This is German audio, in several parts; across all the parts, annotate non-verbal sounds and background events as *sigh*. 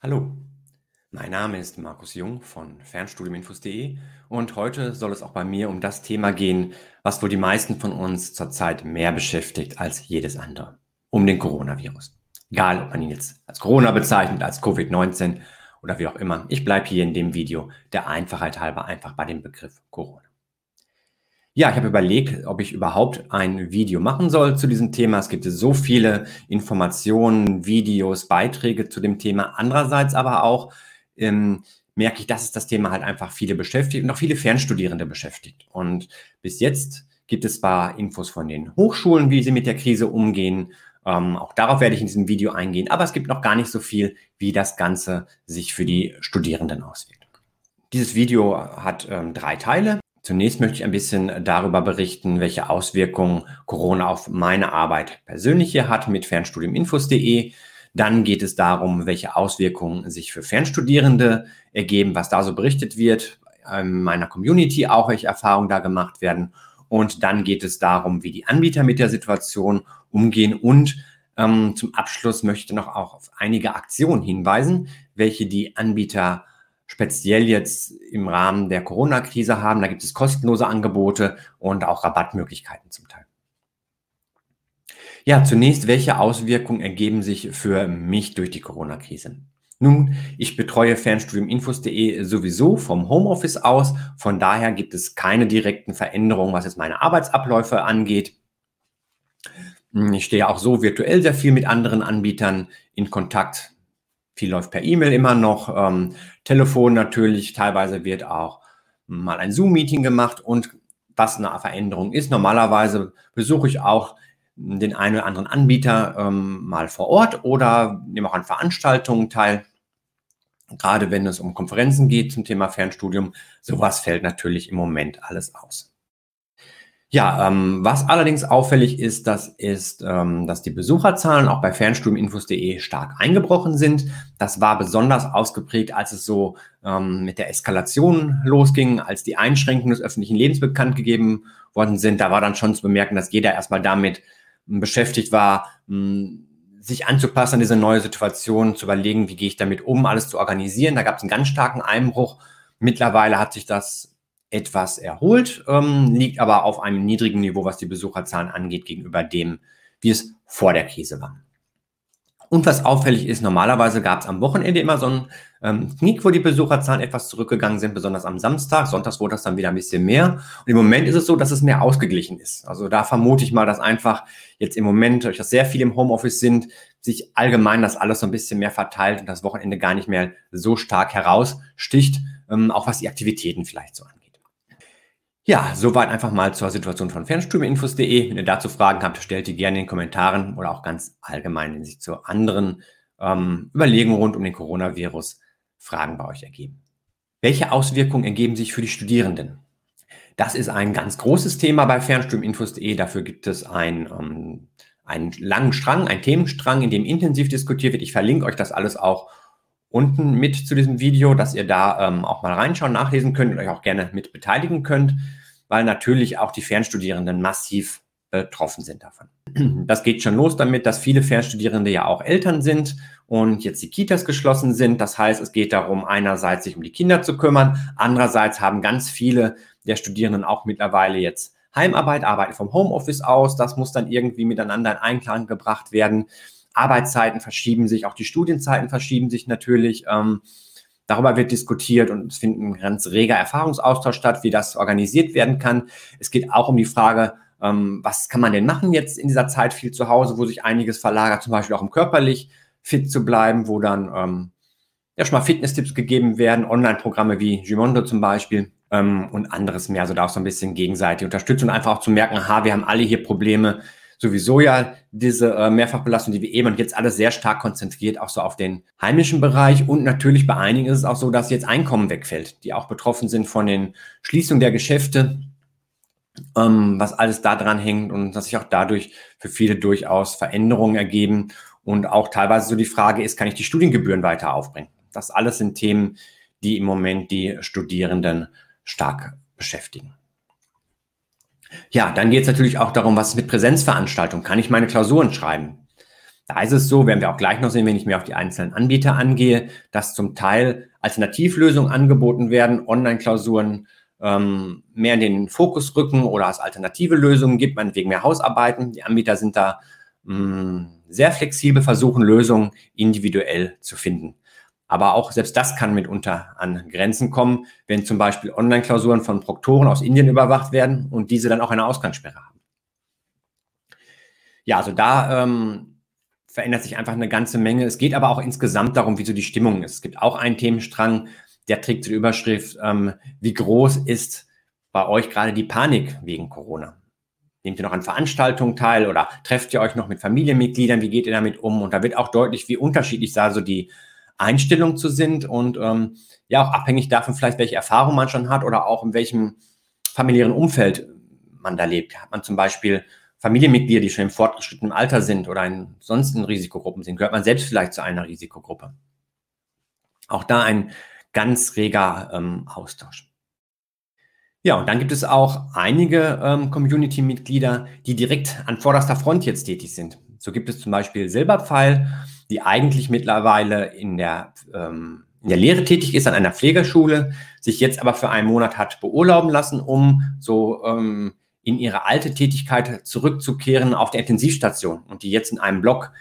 Hallo, mein Name ist Markus Jung von Fernstudiuminfos.de und heute soll es auch bei mir um das Thema gehen, was wohl die meisten von uns zurzeit mehr beschäftigt als jedes andere. Um den Coronavirus. Egal, ob man ihn jetzt als Corona bezeichnet, als Covid-19 oder wie auch immer. Ich bleibe hier in dem Video der Einfachheit halber einfach bei dem Begriff Corona. Ja, ich habe überlegt, ob ich überhaupt ein Video machen soll zu diesem Thema. Es gibt so viele Informationen, Videos, Beiträge zu dem Thema. Andererseits aber auch ähm, merke ich, dass es das Thema halt einfach viele beschäftigt und auch viele Fernstudierende beschäftigt. Und bis jetzt gibt es zwar Infos von den Hochschulen, wie sie mit der Krise umgehen. Ähm, auch darauf werde ich in diesem Video eingehen. Aber es gibt noch gar nicht so viel, wie das Ganze sich für die Studierenden auswirkt. Dieses Video hat ähm, drei Teile. Zunächst möchte ich ein bisschen darüber berichten, welche Auswirkungen Corona auf meine Arbeit persönlich hier hat mit fernstudiuminfos.de. Dann geht es darum, welche Auswirkungen sich für Fernstudierende ergeben, was da so berichtet wird, in meiner Community auch, welche Erfahrungen da gemacht werden. Und dann geht es darum, wie die Anbieter mit der Situation umgehen. Und ähm, zum Abschluss möchte ich noch auch auf einige Aktionen hinweisen, welche die Anbieter speziell jetzt im Rahmen der Corona-Krise haben. Da gibt es kostenlose Angebote und auch Rabattmöglichkeiten zum Teil. Ja, zunächst, welche Auswirkungen ergeben sich für mich durch die Corona-Krise? Nun, ich betreue Fernstudiuminfos.de sowieso vom Homeoffice aus. Von daher gibt es keine direkten Veränderungen, was jetzt meine Arbeitsabläufe angeht. Ich stehe auch so virtuell sehr viel mit anderen Anbietern in Kontakt. Viel läuft per E-Mail immer noch, ähm, Telefon natürlich, teilweise wird auch mal ein Zoom-Meeting gemacht und was eine Veränderung ist. Normalerweise besuche ich auch den einen oder anderen Anbieter ähm, mal vor Ort oder nehme auch an Veranstaltungen teil. Gerade wenn es um Konferenzen geht zum Thema Fernstudium, sowas fällt natürlich im Moment alles aus. Ja, ähm, was allerdings auffällig ist, das ist, ähm, dass die Besucherzahlen auch bei fernstudiuminfos.de stark eingebrochen sind. Das war besonders ausgeprägt, als es so ähm, mit der Eskalation losging, als die Einschränkungen des öffentlichen Lebens bekannt gegeben worden sind. Da war dann schon zu bemerken, dass jeder erstmal damit ähm, beschäftigt war, ähm, sich anzupassen an diese neue Situation, zu überlegen, wie gehe ich damit um, alles zu organisieren. Da gab es einen ganz starken Einbruch. Mittlerweile hat sich das etwas erholt, ähm, liegt aber auf einem niedrigen Niveau, was die Besucherzahlen angeht, gegenüber dem, wie es vor der Krise war. Und was auffällig ist, normalerweise gab es am Wochenende immer so einen ähm, Knick, wo die Besucherzahlen etwas zurückgegangen sind, besonders am Samstag. Sonntags wurde das dann wieder ein bisschen mehr. Und im Moment ist es so, dass es mehr ausgeglichen ist. Also da vermute ich mal, dass einfach jetzt im Moment, durch das sehr viele im Homeoffice sind, sich allgemein das alles so ein bisschen mehr verteilt und das Wochenende gar nicht mehr so stark heraussticht, ähm, auch was die Aktivitäten vielleicht so angeht. Ja, soweit einfach mal zur Situation von Fernstudiuminfos.de. Wenn ihr dazu Fragen habt, stellt die gerne in den Kommentaren oder auch ganz allgemein, wenn sich zu anderen ähm, Überlegungen rund um den Coronavirus Fragen bei euch ergeben. Welche Auswirkungen ergeben sich für die Studierenden? Das ist ein ganz großes Thema bei Fernstudiuminfos.de. Dafür gibt es ein, ähm, einen langen Strang, einen Themenstrang, in dem intensiv diskutiert wird. Ich verlinke euch das alles auch unten mit zu diesem Video, dass ihr da ähm, auch mal reinschauen, nachlesen könnt und euch auch gerne mit beteiligen könnt weil natürlich auch die Fernstudierenden massiv betroffen sind davon. *clears throat* Das geht schon los damit, dass viele Fernstudierende ja auch Eltern sind und jetzt die Kitas geschlossen sind. Das heißt, es geht darum, einerseits sich um die Kinder zu kümmern, andererseits haben ganz viele der Studierenden auch mittlerweile jetzt Heimarbeit, arbeiten vom Homeoffice aus. Das muss dann irgendwie miteinander in Einklang gebracht werden. Arbeitszeiten verschieben sich, auch die Studienzeiten verschieben sich natürlich. Ähm, Darüber wird diskutiert und es findet ein ganz reger Erfahrungsaustausch statt, wie das organisiert werden kann. Es geht auch um die Frage, ähm, was kann man denn machen jetzt in dieser Zeit viel zu Hause, wo sich einiges verlagert, zum Beispiel auch um körperlich fit zu bleiben, wo dann ähm, ja schon mal Fitness-Tipps gegeben werden, Online-Programme wie Gimondo zum Beispiel ähm, und anderes mehr. Also da auch so ein bisschen gegenseitig unterstützen und einfach auch zu merken, aha, wir haben alle hier Probleme, sowieso ja diese äh, Mehrfachbelastung, die wir eben und jetzt alles sehr stark konzentriert, auch so auf den heimischen Bereich. Und natürlich bei einigen ist es auch so, dass jetzt Einkommen wegfällt, die auch betroffen sind von den Schließungen der Geschäfte, ähm, was alles da dran hängt und dass sich auch dadurch für viele durchaus Veränderungen ergeben. Und auch teilweise so die Frage ist, kann ich die Studiengebühren weiter aufbringen? Das alles sind Themen, die im Moment die Studierenden stark beschäftigen. Ja, dann geht es natürlich auch darum, was ist mit Präsenzveranstaltungen? Kann ich meine Klausuren schreiben? Da ist es so, werden wir auch gleich noch sehen, wenn ich mir auf die einzelnen Anbieter angehe, dass zum Teil Alternativlösungen angeboten werden, Online-Klausuren ähm, mehr in den Fokus rücken oder es alternative Lösungen gibt, meinetwegen mehr Hausarbeiten. Die Anbieter sind da mh, mm, sehr flexibel, versuchen Lösungen individuell zu finden. Aber auch selbst das kann mitunter an Grenzen kommen, wenn zum Beispiel Online-Klausuren von Proktoren aus Indien überwacht werden und diese dann auch eine Ausgangssperre haben. Ja, also da ähm, verändert sich einfach eine ganze Menge. Es geht aber auch insgesamt darum, wie so die Stimmung ist. Es gibt auch einen Themenstrang, der trägt zur Überschrift, ähm, wie groß ist bei euch gerade die Panik wegen Corona? Nehmt ihr noch an Veranstaltungen teil oder trefft ihr euch noch mit Familienmitgliedern? Wie geht ihr damit um? Und da wird auch deutlich, wie unterschiedlich da so die Einstellungen zu sind und ähm, ja auch abhängig davon vielleicht, welche Erfahrung man schon hat oder auch in welchem familiären Umfeld man da lebt. Hat man zum Beispiel Familienmitglieder, die schon im fortgeschrittenen Alter sind oder in sonstigen Risikogruppen sind, gehört man selbst vielleicht zu einer Risikogruppe. Auch da ein ganz reger ähm, Austausch. Ja, und dann gibt es auch einige ähm, Community-Mitglieder, die direkt an vorderster Front jetzt tätig sind. So gibt es zum Beispiel Silberpfeil, die eigentlich mittlerweile in der, ähm, in der Lehre tätig ist an einer Pflegerschule, sich jetzt aber für einen Monat hat beurlauben lassen, um so ähm, in ihre alte Tätigkeit zurückzukehren auf der Intensivstation und die jetzt in einem Blog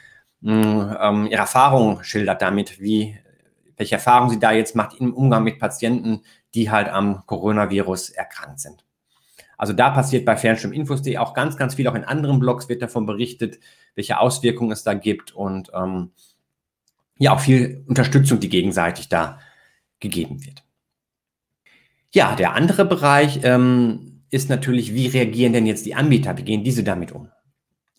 ähm, ihre Erfahrungen schildert damit, wie welche Erfahrungen sie da jetzt macht im Umgang mit Patienten, die halt am Coronavirus erkrankt sind. Also da passiert bei Fernstudiuminfos.de auch ganz, ganz viel. Auch in anderen Blogs wird davon berichtet, welche Auswirkungen es da gibt und ähm, ja, auch viel Unterstützung, die gegenseitig da gegeben wird. Ja, der andere Bereich ähm, ist natürlich, wie reagieren denn jetzt die Anbieter? Wie gehen diese damit um?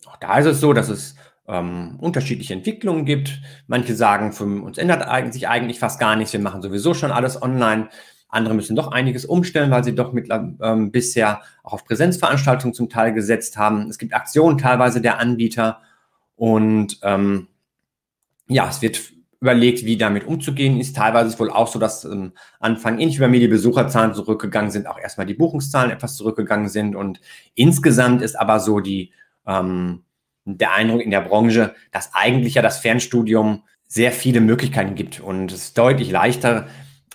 Auch da ist es so, dass es ähm, unterschiedliche Entwicklungen gibt. Manche sagen, für uns ändert sich eigentlich fast gar nichts, wir machen sowieso schon alles online. Andere müssen doch einiges umstellen, weil sie doch mit, ähm, bisher auch auf Präsenzveranstaltungen zum Teil gesetzt haben. Es gibt Aktionen teilweise der Anbieter und ähm, ja, es wird überlegt, wie damit umzugehen ist. Teilweise ist wohl auch so, dass am Anfang ähnlich wie bei mir die Besucherzahlen zurückgegangen sind, auch erstmal die Buchungszahlen etwas zurückgegangen sind und insgesamt ist aber so die ähm, der Eindruck in der Branche, dass eigentlich ja das Fernstudium sehr viele Möglichkeiten gibt und es deutlich leichter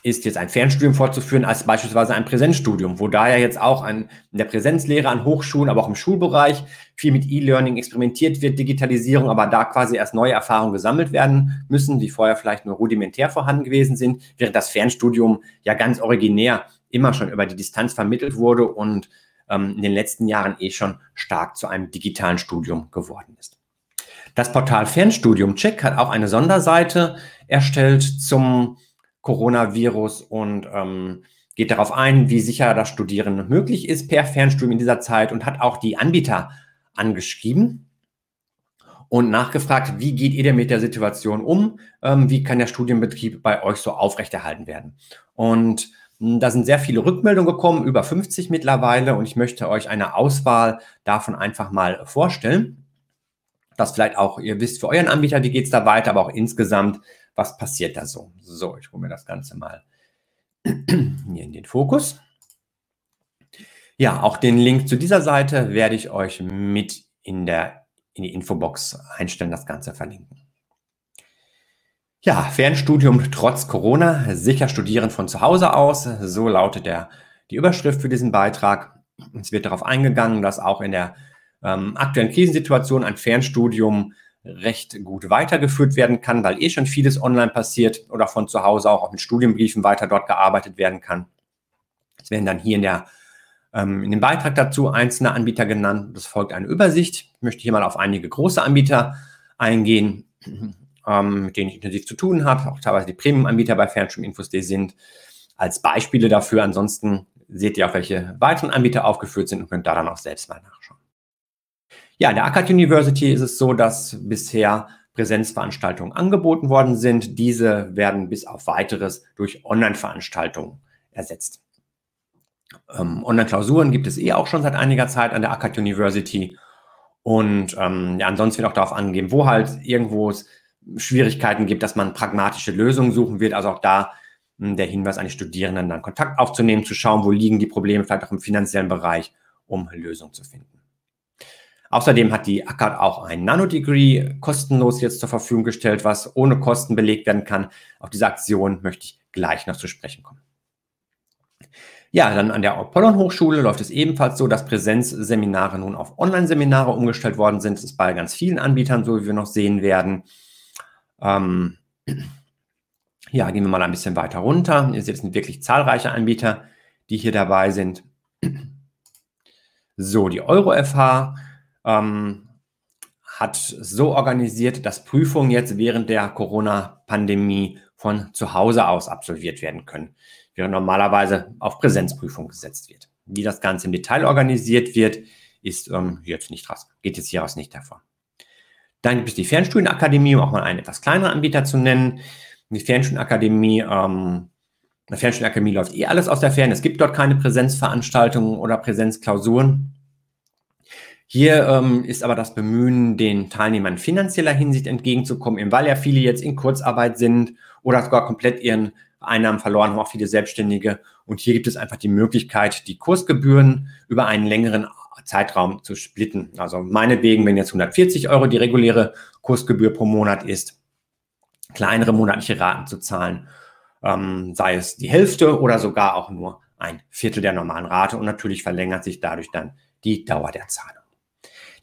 ist, jetzt ein Fernstudium fortzuführen als beispielsweise ein Präsenzstudium, wo daher jetzt auch an, in der Präsenzlehre an Hochschulen, aber auch im Schulbereich viel mit E-Learning experimentiert wird, Digitalisierung, aber da quasi erst neue Erfahrungen gesammelt werden müssen, die vorher vielleicht nur rudimentär vorhanden gewesen sind, während das Fernstudium ja ganz originär immer schon über die Distanz vermittelt wurde und ähm, in den letzten Jahren eh schon stark zu einem digitalen Studium geworden ist. Das Portal Fernstudium Check hat auch eine Sonderseite erstellt zum Coronavirus und ähm, geht darauf ein, wie sicher das Studieren möglich ist per Fernstudium in dieser Zeit und hat auch die Anbieter angeschrieben und nachgefragt, wie geht ihr denn mit der Situation um? Ähm, wie kann der Studienbetrieb bei euch so aufrechterhalten werden? Und hm, da sind sehr viele Rückmeldungen gekommen, über 50 mittlerweile, und ich möchte euch eine Auswahl davon einfach mal vorstellen. Dass vielleicht auch ihr wisst für euren Anbieter, wie geht es da weiter, aber auch insgesamt, was passiert da so. So, ich hole mir das Ganze mal *clears throat* hier in den Fokus. Ja, auch den Link zu dieser Seite werde ich euch mit in, der, in die Infobox einstellen, das Ganze verlinken. Ja, Fernstudium trotz Corona, sicher studieren von zu Hause aus. So lautet der, die Überschrift für diesen Beitrag. Es wird darauf eingegangen, dass auch in der ähm, aktuellen Krisensituation ein Fernstudium recht gut weitergeführt werden kann, weil eh schon vieles online passiert oder von zu Hause auch, auch mit Studienbriefen weiter dort gearbeitet werden kann. Es werden dann hier in, der, ähm, in dem Beitrag dazu einzelne Anbieter genannt. Das folgt eine Übersicht. Ich möchte hier mal auf einige große Anbieter eingehen *clears throat* ähm, mit denen ich intensiv zu tun habe, auch teilweise die Premium-Anbieter bei Fernstudiuminfos.de sind, als Beispiele dafür. Ansonsten seht ihr auch, welche weiteren Anbieter aufgeführt sind und könnt da dann auch selbst mal nachschauen. Ja, in der Akkad University ist es so, dass bisher Präsenzveranstaltungen angeboten worden sind. Diese werden bis auf weiteres durch Online-Veranstaltungen ersetzt. Ähm, Online-Klausuren gibt es eh auch schon seit einiger Zeit an der Akkad University. Und ähm, ja, ansonsten wird auch darauf angegeben, wo halt irgendwo es Schwierigkeiten gibt, dass man pragmatische Lösungen suchen wird. Also auch da hm, der Hinweis an die Studierenden, dann Kontakt aufzunehmen, zu schauen, wo liegen die Probleme, vielleicht auch im finanziellen Bereich, um Lösungen zu finden. Außerdem hat die ACAD auch ein Nanodegree kostenlos jetzt zur Verfügung gestellt, was ohne Kosten belegt werden kann. Auf diese Aktion möchte ich gleich noch zu sprechen kommen. Ja, dann an der Apollon Hochschule läuft es ebenfalls so, dass Präsenzseminare nun auf Online-Seminare umgestellt worden sind. Das ist bei ganz vielen Anbietern so, wie wir noch sehen werden. Ähm, ja, gehen wir mal ein bisschen weiter runter. Ihr seht, es sind wirklich zahlreiche Anbieter, die hier dabei sind. So, die EuroFH ähm, hat so organisiert, dass Prüfungen jetzt während der Corona-Pandemie von zu Hause aus absolviert werden können, während normalerweise auf Präsenzprüfung gesetzt wird. Wie das Ganze im Detail organisiert wird, ist ähm, jetzt nicht raus, geht jetzt hieraus nicht davon. Dann gibt es die Fernstudienakademie, um auch mal einen etwas kleineren Anbieter zu nennen. Die Fernstudienakademie, ähm, der Fernstudienakademie läuft eh alles aus der Ferne. Es gibt dort keine Präsenzveranstaltungen oder Präsenzklausuren. Hier ähm, ist aber das Bemühen, den Teilnehmern in finanzieller Hinsicht entgegenzukommen, weil ja viele jetzt in Kurzarbeit sind oder sogar komplett ihren Einnahmen verloren haben, auch viele Selbstständige. Und hier gibt es einfach die Möglichkeit, die Kursgebühren über einen längeren Zeitraum zu splitten. Also meinetwegen, wenn jetzt 140 Euro die reguläre Kursgebühr pro Monat ist, kleinere monatliche Raten zu zahlen, ähm, sei es die Hälfte oder sogar auch nur ein Viertel der normalen Rate. Und natürlich verlängert sich dadurch dann die Dauer der Zahlung.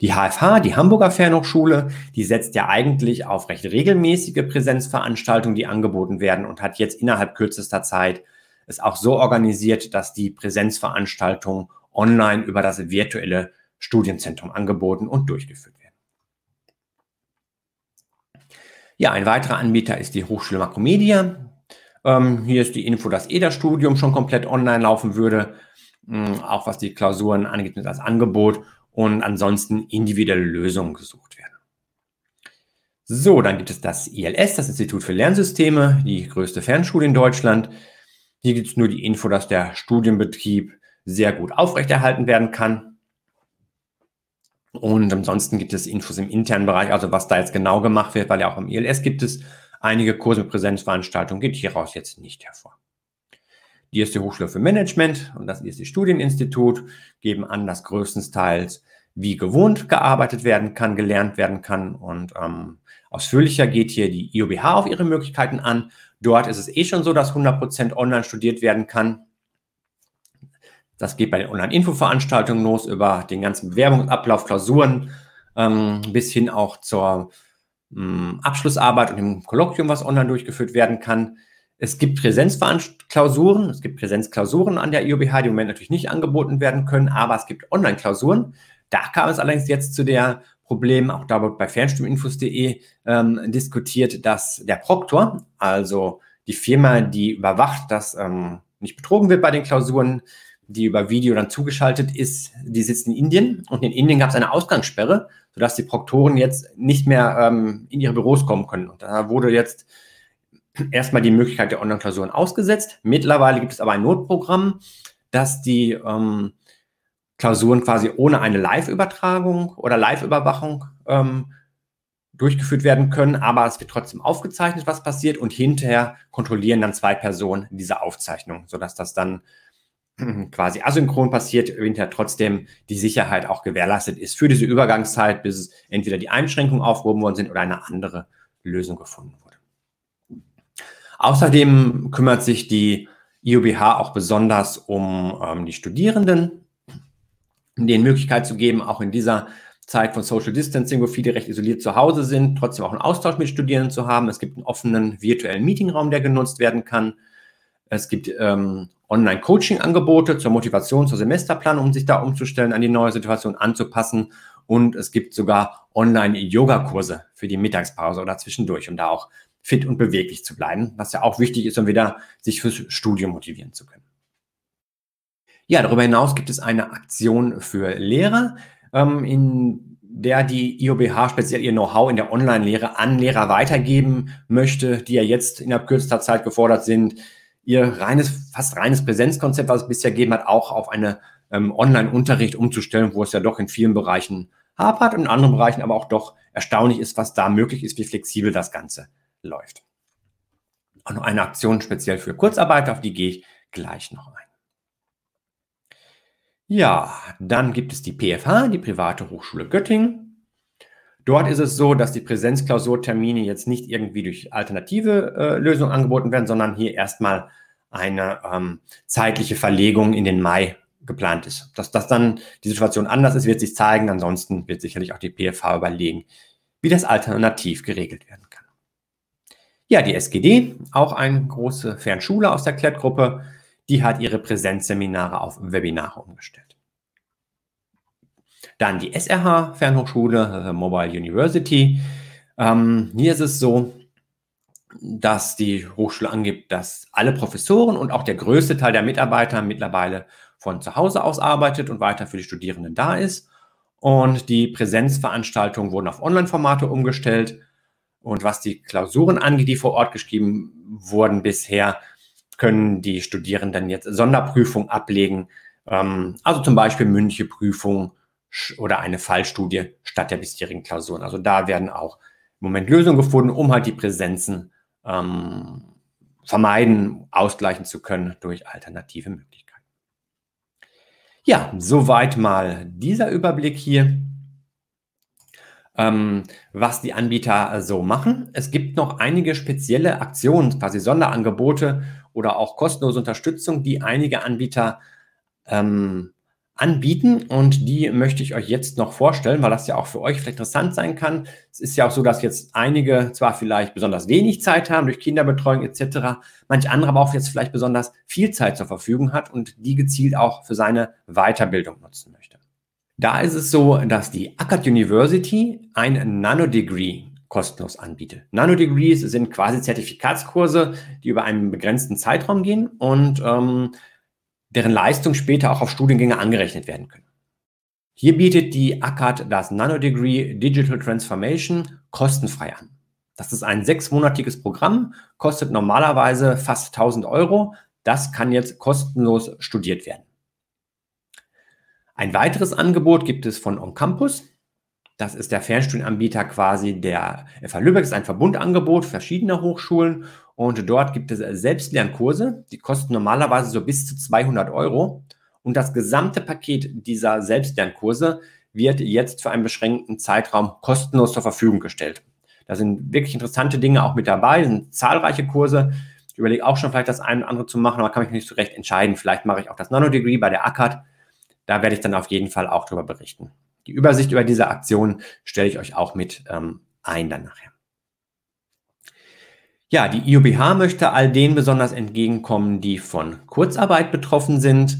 Die HFH, die Hamburger Fernhochschule, die setzt ja eigentlich auf recht regelmäßige Präsenzveranstaltungen, die angeboten werden und hat jetzt innerhalb kürzester Zeit es auch so organisiert, dass die Präsenzveranstaltungen online über das virtuelle Studienzentrum angeboten und durchgeführt werden. Ja, ein weiterer Anbieter ist die Hochschule Makromedia. Ähm, hier ist die Info, dass EDA-Studium schon komplett online laufen würde, ähm, auch was die Klausuren angeht, als Angebot und ansonsten individuelle Lösungen gesucht werden. So, dann gibt es das ILS, das Institut für Lernsysteme, die größte Fernschule in Deutschland. Hier gibt es nur die Info, dass der Studienbetrieb sehr gut aufrechterhalten werden kann. Und ansonsten gibt es Infos im internen Bereich, also was da jetzt genau gemacht wird, weil ja auch im ILS gibt es einige Kurse mit Präsenzveranstaltungen, geht hieraus jetzt nicht hervor. Die erste Hochschule für Management und das erste Studieninstitut geben an, dass größtenteils wie gewohnt gearbeitet werden kann, gelernt werden kann. Und ähm, ausführlicher geht hier die IOBH auf ihre Möglichkeiten an. Dort ist es eh schon so, dass 100% online studiert werden kann. Das geht bei den Online-Info-Veranstaltungen los, über den ganzen Bewerbungsablauf, Klausuren, ähm, bis hin auch zur ähm, Abschlussarbeit und dem Kolloquium, was online durchgeführt werden kann. Es gibt Präsenzklausuren, es gibt Präsenzklausuren an der IOBH, die im Moment natürlich nicht angeboten werden können, aber es gibt Online-Klausuren. Da kam es allerdings jetzt zu der Problem, auch da wird bei fernstuhlinfos.de ähm, diskutiert, dass der Proktor, also die Firma, die überwacht, dass ähm, nicht betrogen wird bei den Klausuren, die über Video dann zugeschaltet ist, die sitzt in Indien und in Indien gab es eine Ausgangssperre, sodass die Proktoren jetzt nicht mehr ähm, in ihre Büros kommen können. Und da wurde jetzt erstmal die Möglichkeit der Online-Klausuren ausgesetzt. Mittlerweile gibt es aber ein Notprogramm, dass die ähm, Klausuren quasi ohne eine Live-Übertragung oder Live-Überwachung ähm, durchgeführt werden können, aber es wird trotzdem aufgezeichnet, was passiert und hinterher kontrollieren dann zwei Personen diese Aufzeichnung, sodass das dann *clears throat* quasi asynchron passiert, hinterher trotzdem die Sicherheit auch gewährleistet ist für diese Übergangszeit, bis entweder die Einschränkungen aufgehoben worden sind oder eine andere Lösung gefunden wurde. Außerdem kümmert sich die IOBH auch besonders um ähm, die Studierenden, denen Möglichkeit zu geben, auch in dieser Zeit von Social Distancing, wo viele recht isoliert zu Hause sind, trotzdem auch einen Austausch mit Studierenden zu haben. Es gibt einen offenen virtuellen Meetingraum, der genutzt werden kann. Es gibt ähm, Online-Coaching-Angebote zur Motivation, zur Semesterplanung, um sich da umzustellen, an die neue Situation anzupassen. Und es gibt sogar Online-Yoga-Kurse für die Mittagspause oder zwischendurch, um da auch fit und beweglich zu bleiben, was ja auch wichtig ist, um wieder sich fürs Studium motivieren zu können. Ja, darüber hinaus gibt es eine Aktion für Lehrer, ähm, in der die IOBH speziell ihr Know-how in der Online-Lehre an Lehrer weitergeben möchte, die ja jetzt innerhalb kürzester Zeit gefordert sind, ihr reines, fast reines Präsenzkonzept, was es bisher gegeben hat, auch auf eine ähm, Online-Unterricht umzustellen, wo es ja doch in vielen Bereichen hapert und in anderen Bereichen aber auch doch erstaunlich ist, was da möglich ist, wie flexibel das Ganze läuft. Auch noch eine Aktion speziell für Kurzarbeit, auf die gehe ich gleich noch ein. Ja, dann gibt es die PFH, die Private Hochschule Göttingen. Dort ist es so, dass die Präsenzklausurtermine jetzt nicht irgendwie durch alternative äh, Lösungen angeboten werden, sondern hier erstmal eine ähm, zeitliche Verlegung in den Mai geplant ist. Dass das dann die Situation anders ist, wird sich zeigen. Ansonsten wird sicherlich auch die PFH überlegen, wie das alternativ geregelt werden kann. Ja, die SGD, auch eine große Fernschule aus der Klettgruppe, die hat ihre Präsenzseminare auf Webinare umgestellt. Dann die SRH Fernhochschule, äh, Mobile University. Ähm, hier ist es so, dass die Hochschule angibt, dass alle Professoren und auch der größte Teil der Mitarbeiter mittlerweile von zu Hause aus arbeitet und weiter für die Studierenden da ist. Und die Präsenzveranstaltungen wurden auf Online-Formate umgestellt. Und was die Klausuren angeht, die vor Ort geschrieben wurden bisher, können die Studierenden jetzt Sonderprüfungen ablegen. Ähm, also zum Beispiel mündliche Prüfung oder eine Fallstudie statt der bisherigen Klausuren. Also da werden auch im Moment Lösungen gefunden, um halt die Präsenzen ähm, vermeiden, ausgleichen zu können durch alternative Möglichkeiten. Ja, soweit mal dieser Überblick hier, ähm, was die Anbieter so machen. Es gibt noch einige spezielle Aktionen, quasi Sonderangebote oder auch kostenlose Unterstützung, die einige Anbieter ähm, anbieten und die möchte ich euch jetzt noch vorstellen, weil das ja auch für euch vielleicht interessant sein kann. Es ist ja auch so, dass jetzt einige zwar vielleicht besonders wenig Zeit haben durch Kinderbetreuung etc., manch andere aber auch jetzt vielleicht besonders viel Zeit zur Verfügung hat und die gezielt auch für seine Weiterbildung nutzen möchte. Da ist es so, dass die Akkad University ein Nanodegree kostenlos anbietet. Nanodegrees sind quasi Zertifikatskurse, die über einen begrenzten Zeitraum gehen und ähm, deren Leistung später auch auf Studiengänge angerechnet werden können. Hier bietet die ACAD das Nanodegree Digital Transformation kostenfrei an. Das ist ein sechsmonatiges Programm, kostet normalerweise fast 1000 Euro. Das kann jetzt kostenlos studiert werden. Ein weiteres Angebot gibt es von OnCampus. Das ist der Fernstudienanbieter quasi der FH Lübeck, ist ein Verbundangebot verschiedener Hochschulen und dort gibt es Selbstlernkurse, die kosten normalerweise so bis zu 200 Euro. Und das gesamte Paket dieser Selbstlernkurse wird jetzt für einen beschränkten Zeitraum kostenlos zur Verfügung gestellt. Da sind wirklich interessante Dinge auch mit dabei, sind zahlreiche Kurse. Ich überlege auch schon vielleicht das eine oder andere zu machen, aber kann mich nicht so recht entscheiden. Vielleicht mache ich auch das Nano-Degree bei der ACAD. Da werde ich dann auf jeden Fall auch darüber berichten. Die Übersicht über diese Aktion stelle ich euch auch mit ähm, ein dann nachher. Ja, die IUBH möchte all denen besonders entgegenkommen, die von Kurzarbeit betroffen sind.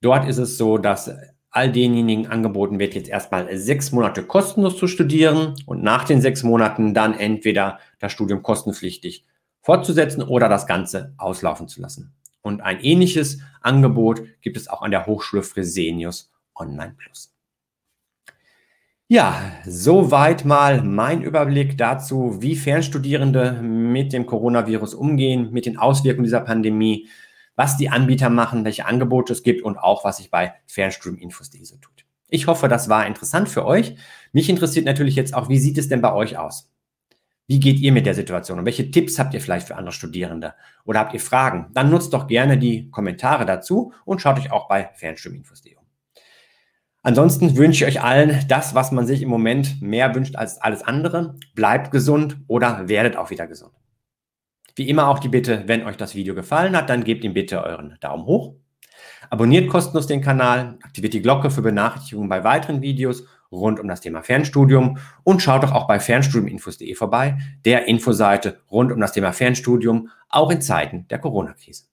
Dort ist es so, dass all denjenigen angeboten wird, jetzt erstmal sechs Monate kostenlos zu studieren und nach den sechs Monaten dann entweder das Studium kostenpflichtig fortzusetzen oder das Ganze auslaufen zu lassen. Und ein ähnliches Angebot gibt es auch an der Hochschule Fresenius Online Plus. Ja, soweit mal mein Überblick dazu, wie Fernstudierende mit dem Coronavirus umgehen, mit den Auswirkungen dieser Pandemie, was die Anbieter machen, welche Angebote es gibt und auch, was sich bei Fernstudiuminfos.de so tut. Ich hoffe, das war interessant für euch. Mich interessiert natürlich jetzt auch, wie sieht es denn bei euch aus? Wie geht ihr mit der Situation und welche Tipps habt ihr vielleicht für andere Studierende? Oder habt ihr Fragen? Dann nutzt doch gerne die Kommentare dazu und schaut euch auch bei Fernstudiuminfos.de um. Ansonsten wünsche ich euch allen das, was man sich im Moment mehr wünscht als alles andere. Bleibt gesund oder werdet auch wieder gesund. Wie immer auch die Bitte, wenn euch das Video gefallen hat, dann gebt ihm bitte euren Daumen hoch. Abonniert kostenlos den Kanal, aktiviert die Glocke für Benachrichtigungen bei weiteren Videos rund um das Thema Fernstudium und schaut doch auch bei fernstudiuminfos.de vorbei, der Infoseite rund um das Thema Fernstudium, auch in Zeiten der Corona-Krise.